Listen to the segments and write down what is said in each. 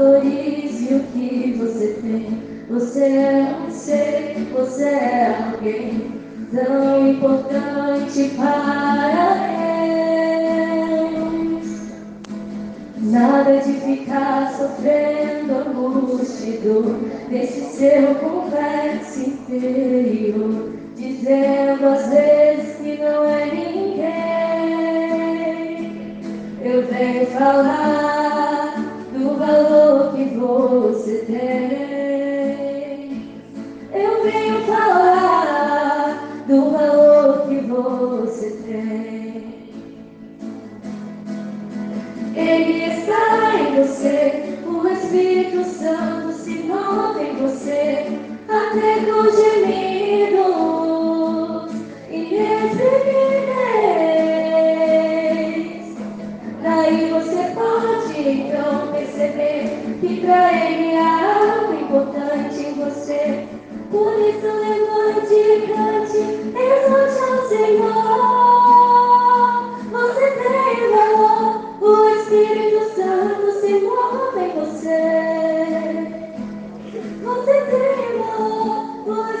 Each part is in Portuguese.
valorize o que você tem. Você é um ser, você é alguém tão importante para Deus. Nada de ficar sofrendo angústia e dor nesse seu complexo interior, dizendo às vezes que não é ninguém. Eu venho falar você tem. Eu venho falar do valor que você tem. Ele está em você, o Espírito Santo se move em você, até com gemidos inexprimíveis. Daí você pode então perceber que para Ele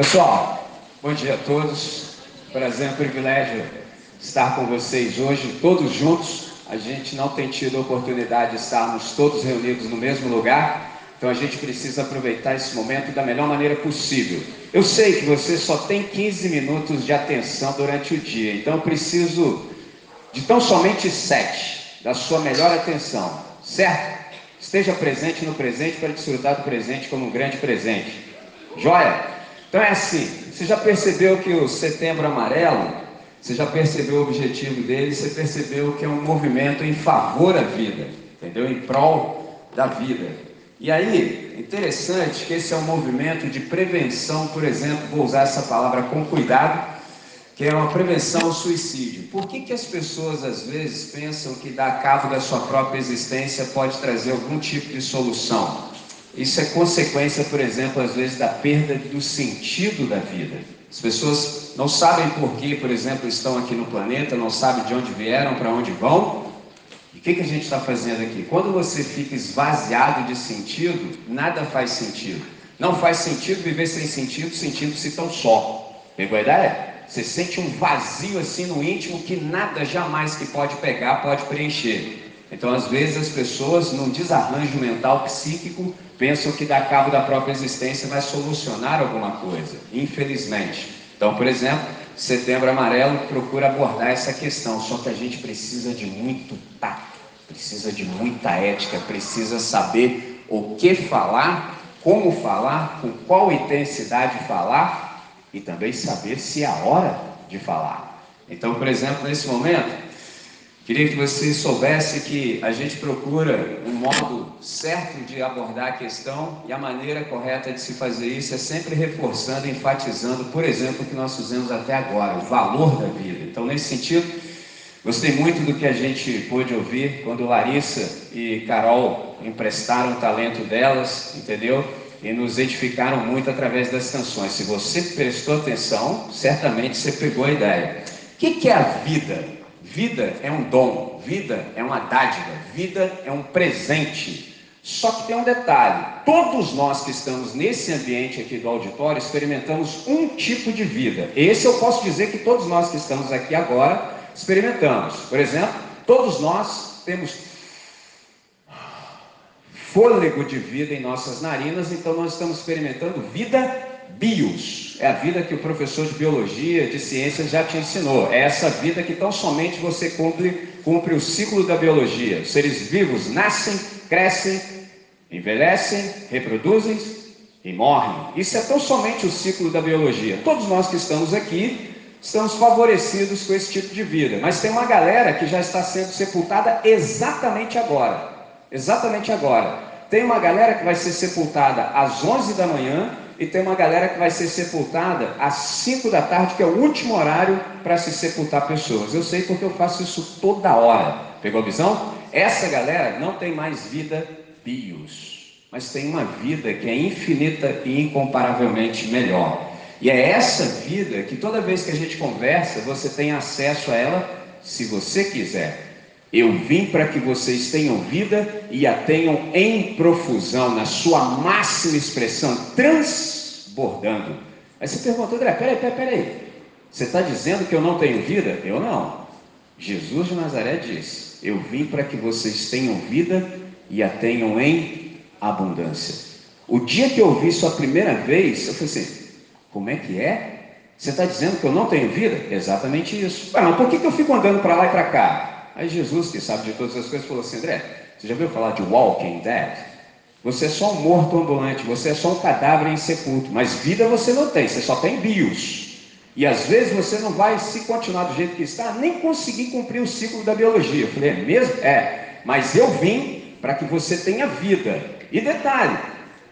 Pessoal, bom dia a todos. Prazer, um privilégio estar com vocês hoje, todos juntos. A gente não tem tido a oportunidade de estarmos todos reunidos no mesmo lugar, então a gente precisa aproveitar esse momento da melhor maneira possível. Eu sei que você só tem 15 minutos de atenção durante o dia, então eu preciso de tão somente sete da sua melhor atenção, certo? Esteja presente no presente para desfrutar do presente como um grande presente. Joia? Então é assim, você já percebeu que o Setembro Amarelo, você já percebeu o objetivo dele, você percebeu que é um movimento em favor da vida, entendeu? Em prol da vida. E aí, interessante que esse é um movimento de prevenção, por exemplo, vou usar essa palavra com cuidado, que é uma prevenção ao suicídio. Por que, que as pessoas às vezes pensam que dar cabo da sua própria existência pode trazer algum tipo de solução? Isso é consequência, por exemplo, às vezes da perda do sentido da vida. As pessoas não sabem por que, por exemplo, estão aqui no planeta, não sabem de onde vieram, para onde vão. E o que, que a gente está fazendo aqui? Quando você fica esvaziado de sentido, nada faz sentido. Não faz sentido viver sem sentido, sentindo-se tão só. Pegou a ideia? Você sente um vazio assim no íntimo que nada jamais que pode pegar pode preencher. Então, às vezes, as pessoas, num desarranjo mental psíquico, pensam que dar cabo da própria existência vai solucionar alguma coisa. Infelizmente. Então, por exemplo, Setembro Amarelo procura abordar essa questão, só que a gente precisa de muito tato, precisa de muita ética, precisa saber o que falar, como falar, com qual intensidade falar e também saber se é a hora de falar. Então, por exemplo, nesse momento, Queria que você soubesse que a gente procura um modo certo de abordar a questão e a maneira correta de se fazer isso é sempre reforçando, enfatizando, por exemplo, o que nós fizemos até agora, o valor da vida. Então, nesse sentido, gostei muito do que a gente pôde ouvir quando Larissa e Carol emprestaram o talento delas, entendeu? E nos edificaram muito através das canções. Se você prestou atenção, certamente você pegou a ideia. O que é a vida? Vida é um dom, vida é uma dádiva, vida é um presente. Só que tem um detalhe: todos nós que estamos nesse ambiente aqui do auditório experimentamos um tipo de vida. Esse eu posso dizer que todos nós que estamos aqui agora experimentamos. Por exemplo, todos nós temos fôlego de vida em nossas narinas, então nós estamos experimentando vida bios. É a vida que o professor de biologia, de ciências já te ensinou. É essa vida que tão somente você cumpre, cumpre o ciclo da biologia. Os seres vivos nascem, crescem, envelhecem, reproduzem e morrem. Isso é tão somente o ciclo da biologia. Todos nós que estamos aqui estamos favorecidos com esse tipo de vida. Mas tem uma galera que já está sendo sepultada exatamente agora. Exatamente agora. Tem uma galera que vai ser sepultada às 11 da manhã e tem uma galera que vai ser sepultada às 5 da tarde, que é o último horário para se sepultar pessoas. Eu sei porque eu faço isso toda hora. Pegou a visão? Essa galera não tem mais vida bios, mas tem uma vida que é infinita e incomparavelmente melhor. E é essa vida que toda vez que a gente conversa, você tem acesso a ela se você quiser. Eu vim para que vocês tenham vida e a tenham em profusão, na sua máxima expressão, transbordando. Aí você perguntou, André, peraí, peraí, peraí. Você está dizendo que eu não tenho vida? Eu não. Jesus de Nazaré diz: Eu vim para que vocês tenham vida e a tenham em abundância. O dia que eu ouvi isso a primeira vez, eu falei assim: Como é que é? Você está dizendo que eu não tenho vida? Exatamente isso. mas por que, que eu fico andando para lá e para cá? Aí Jesus, que sabe de todas as coisas, falou assim: André, você já ouviu falar de walking dead? Você é só um morto ambulante, você é só um cadáver em sepulto, mas vida você não tem, você só tem bios. E às vezes você não vai, se continuar do jeito que está, nem conseguir cumprir o ciclo da biologia. Eu falei, é mesmo? É, mas eu vim para que você tenha vida. E detalhe,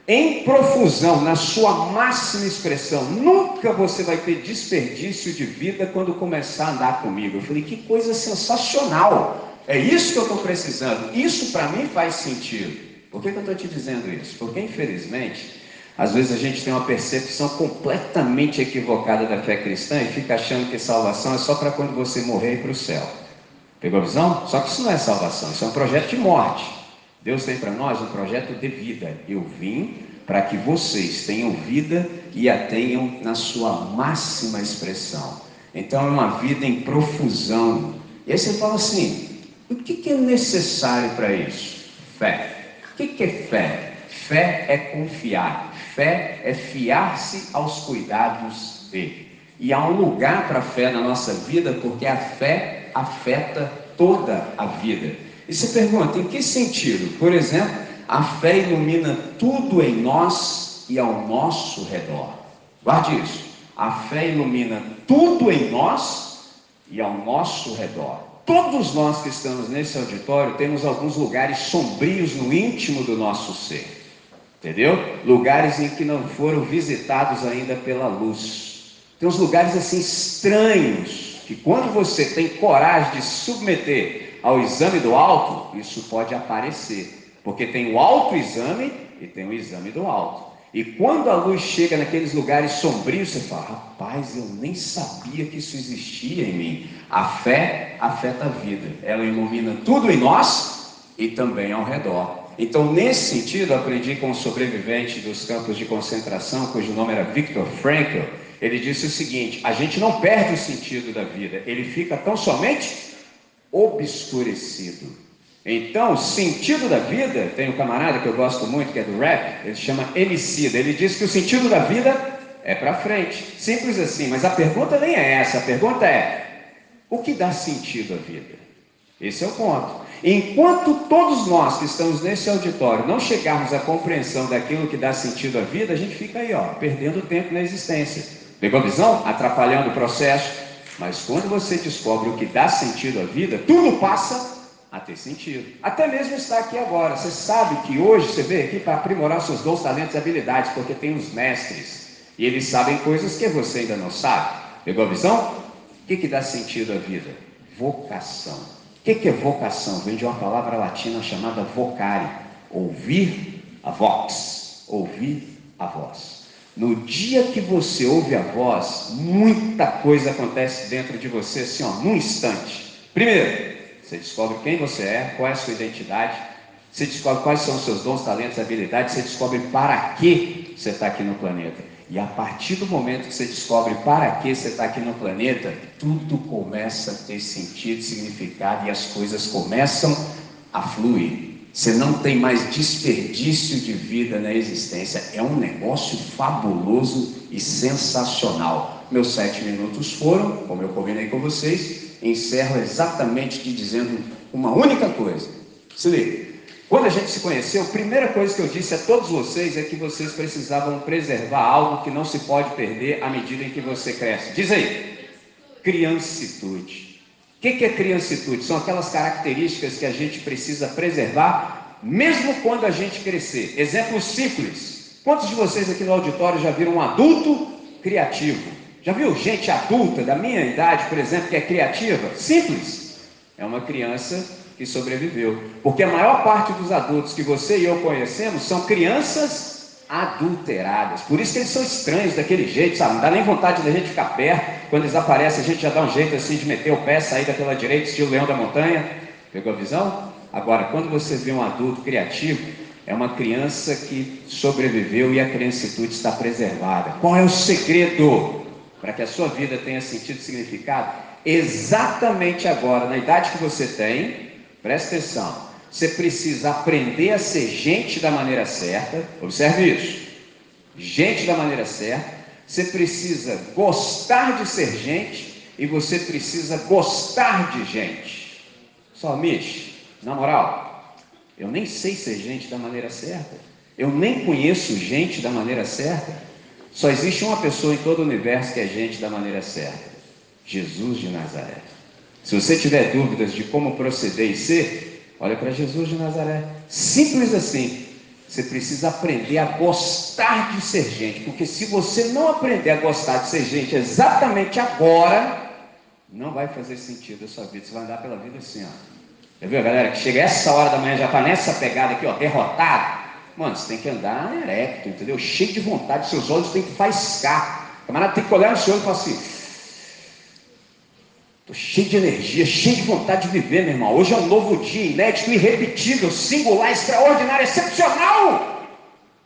em profusão, na sua máxima expressão. Nunca você vai ter desperdício de vida quando começar a andar comigo. Eu falei, que coisa sensacional! É isso que eu estou precisando. Isso para mim faz sentido. Por que, que eu estou te dizendo isso? Porque, infelizmente, às vezes a gente tem uma percepção completamente equivocada da fé cristã e fica achando que salvação é só para quando você morrer e para o céu. Pegou a visão? Só que isso não é salvação, isso é um projeto de morte. Deus tem para nós um projeto de vida. Eu vim para que vocês tenham vida e a tenham na sua máxima expressão. Então é uma vida em profusão. E aí você fala assim: o que, é necessário para isso? Fé. O que é fé? Fé é confiar. Fé é fiar-se aos cuidados dele. E há um lugar para a fé na nossa vida, porque a fé afeta toda a vida. E se pergunta, em que sentido? Por exemplo, a fé ilumina tudo em nós e ao nosso redor. Guarde isso. A fé ilumina tudo em nós e ao nosso redor. Todos nós que estamos nesse auditório temos alguns lugares sombrios no íntimo do nosso ser. Entendeu? Lugares em que não foram visitados ainda pela luz. Tem uns lugares assim estranhos que quando você tem coragem de submeter ao exame do alto, isso pode aparecer, porque tem o autoexame e tem o exame do alto. E quando a luz chega naqueles lugares sombrios, você fala: rapaz, eu nem sabia que isso existia em mim. A fé afeta a vida, ela ilumina tudo em nós e também ao redor. Então, nesse sentido, aprendi com um sobrevivente dos campos de concentração, cujo nome era Viktor Frankl. Ele disse o seguinte: a gente não perde o sentido da vida, ele fica tão somente obscurecido. Então, sentido da vida, tem um camarada que eu gosto muito, que é do rap, ele chama Emicida. Ele diz que o sentido da vida é para frente. Simples assim, mas a pergunta nem é essa. A pergunta é: o que dá sentido à vida? Esse é o ponto. Enquanto todos nós que estamos nesse auditório não chegarmos à compreensão daquilo que dá sentido à vida, a gente fica aí, ó, perdendo tempo na existência. Pegou a visão? Atrapalhando o processo, mas quando você descobre o que dá sentido à vida, tudo passa a ter sentido. Até mesmo estar aqui agora. Você sabe que hoje você veio aqui para aprimorar seus dons, talentos e habilidades, porque tem os mestres. E eles sabem coisas que você ainda não sabe. Pegou a visão? O que, que dá sentido à vida? Vocação. O que, que é vocação? Vem de uma palavra latina chamada vocare. Ouvir a voz. Ouvir a voz. No dia que você ouve a voz, muita coisa acontece dentro de você, assim, ó, num instante. Primeiro, você descobre quem você é, qual é a sua identidade, você descobre quais são os seus dons, talentos, habilidades, você descobre para que você está aqui no planeta. E a partir do momento que você descobre para que você está aqui no planeta, tudo começa a ter sentido, significado e as coisas começam a fluir. Você não tem mais desperdício de vida na existência. É um negócio fabuloso e sensacional. Meus sete minutos foram, como eu combinei com vocês, encerro exatamente te dizendo uma única coisa. Se liga. Quando a gente se conheceu, a primeira coisa que eu disse a todos vocês é que vocês precisavam preservar algo que não se pode perder à medida em que você cresce. Diz aí. criancitude. O que é criancitude? São aquelas características que a gente precisa preservar, mesmo quando a gente crescer. Exemplo simples. Quantos de vocês aqui no auditório já viram um adulto criativo? Já viu gente adulta da minha idade, por exemplo, que é criativa? Simples. É uma criança que sobreviveu. Porque a maior parte dos adultos que você e eu conhecemos são crianças adulteradas. Por isso que eles são estranhos daquele jeito, sabe? Não dá nem vontade da gente ficar perto. Quando eles aparecem, a gente já dá um jeito assim de meter o pé, sair daquela direita, estilo leão da montanha. Pegou a visão? Agora, quando você vê um adulto criativo, é uma criança que sobreviveu e a criancitude está preservada. Qual é o segredo para que a sua vida tenha sentido e significado? Exatamente agora, na idade que você tem, presta atenção, você precisa aprender a ser gente da maneira certa. Observe isso. Gente da maneira certa. Você precisa gostar de ser gente e você precisa gostar de gente. Só, Mich, na moral, eu nem sei ser gente da maneira certa. Eu nem conheço gente da maneira certa. Só existe uma pessoa em todo o universo que é gente da maneira certa: Jesus de Nazaré. Se você tiver dúvidas de como proceder e ser, Olha para Jesus de Nazaré. Simples assim. Você precisa aprender a gostar de ser gente, porque se você não aprender a gostar de ser gente exatamente agora, não vai fazer sentido a sua vida. Você vai andar pela vida assim, ó. Já viu, galera, que chega essa hora da manhã, já está nessa pegada aqui, ó, derrotado. Mano, você tem que andar erecto, entendeu? Cheio de vontade, seus olhos têm que faiscar. O camarada tem que olhar no seu olho e falar assim, Estou cheio de energia, cheio de vontade de viver, meu irmão. Hoje é um novo dia, inédito, irrepetível, singular, extraordinário, excepcional.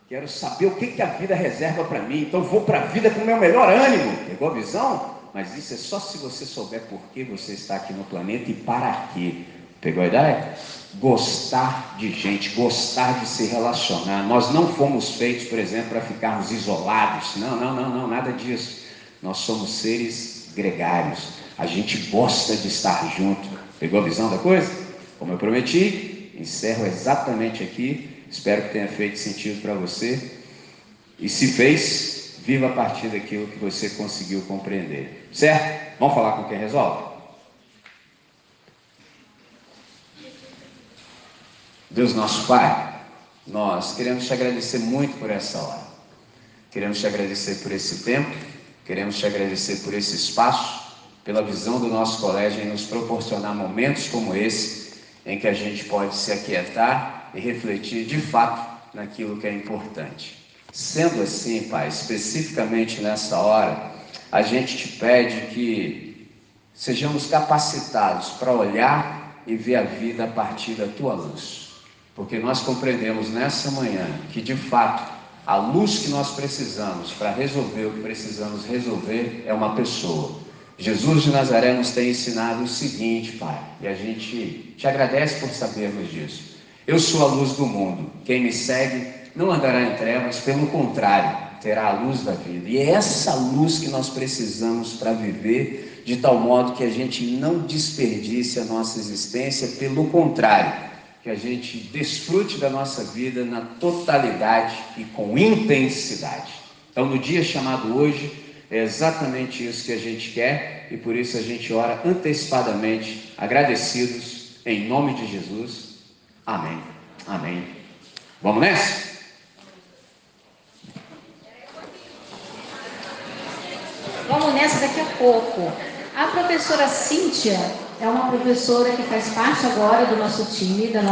Quero saber o que, que a vida reserva para mim. Então vou para a vida com o meu melhor ânimo. Pegou a visão? Mas isso é só se você souber por que você está aqui no planeta e para quê. Pegou a ideia? Gostar de gente, gostar de se relacionar. Nós não fomos feitos, por exemplo, para ficarmos isolados. Não, não, não, não, nada disso. Nós somos seres gregários a gente gosta de estar junto. Pegou a visão da coisa? Como eu prometi, encerro exatamente aqui. Espero que tenha feito sentido para você. E se fez, viva a partir daquilo que você conseguiu compreender. Certo? Vamos falar com quem resolve? Deus nosso Pai, nós queremos te agradecer muito por essa hora. Queremos te agradecer por esse tempo, queremos te agradecer por esse espaço pela visão do nosso colégio em nos proporcionar momentos como esse, em que a gente pode se aquietar e refletir de fato naquilo que é importante. Sendo assim, Pai, especificamente nessa hora, a gente te pede que sejamos capacitados para olhar e ver a vida a partir da tua luz. Porque nós compreendemos nessa manhã que, de fato, a luz que nós precisamos para resolver o que precisamos resolver é uma pessoa. Jesus de Nazaré nos tem ensinado o seguinte, Pai, e a gente te agradece por sabermos disso. Eu sou a luz do mundo. Quem me segue não andará em trevas, pelo contrário, terá a luz da vida. E é essa luz que nós precisamos para viver, de tal modo que a gente não desperdice a nossa existência, pelo contrário, que a gente desfrute da nossa vida na totalidade e com intensidade. Então, no dia chamado hoje, é exatamente isso que a gente quer e por isso a gente ora antecipadamente, agradecidos, em nome de Jesus. Amém. Amém. Vamos nessa? Vamos nessa daqui a pouco. A professora Cíntia é uma professora que faz parte agora do nosso time, da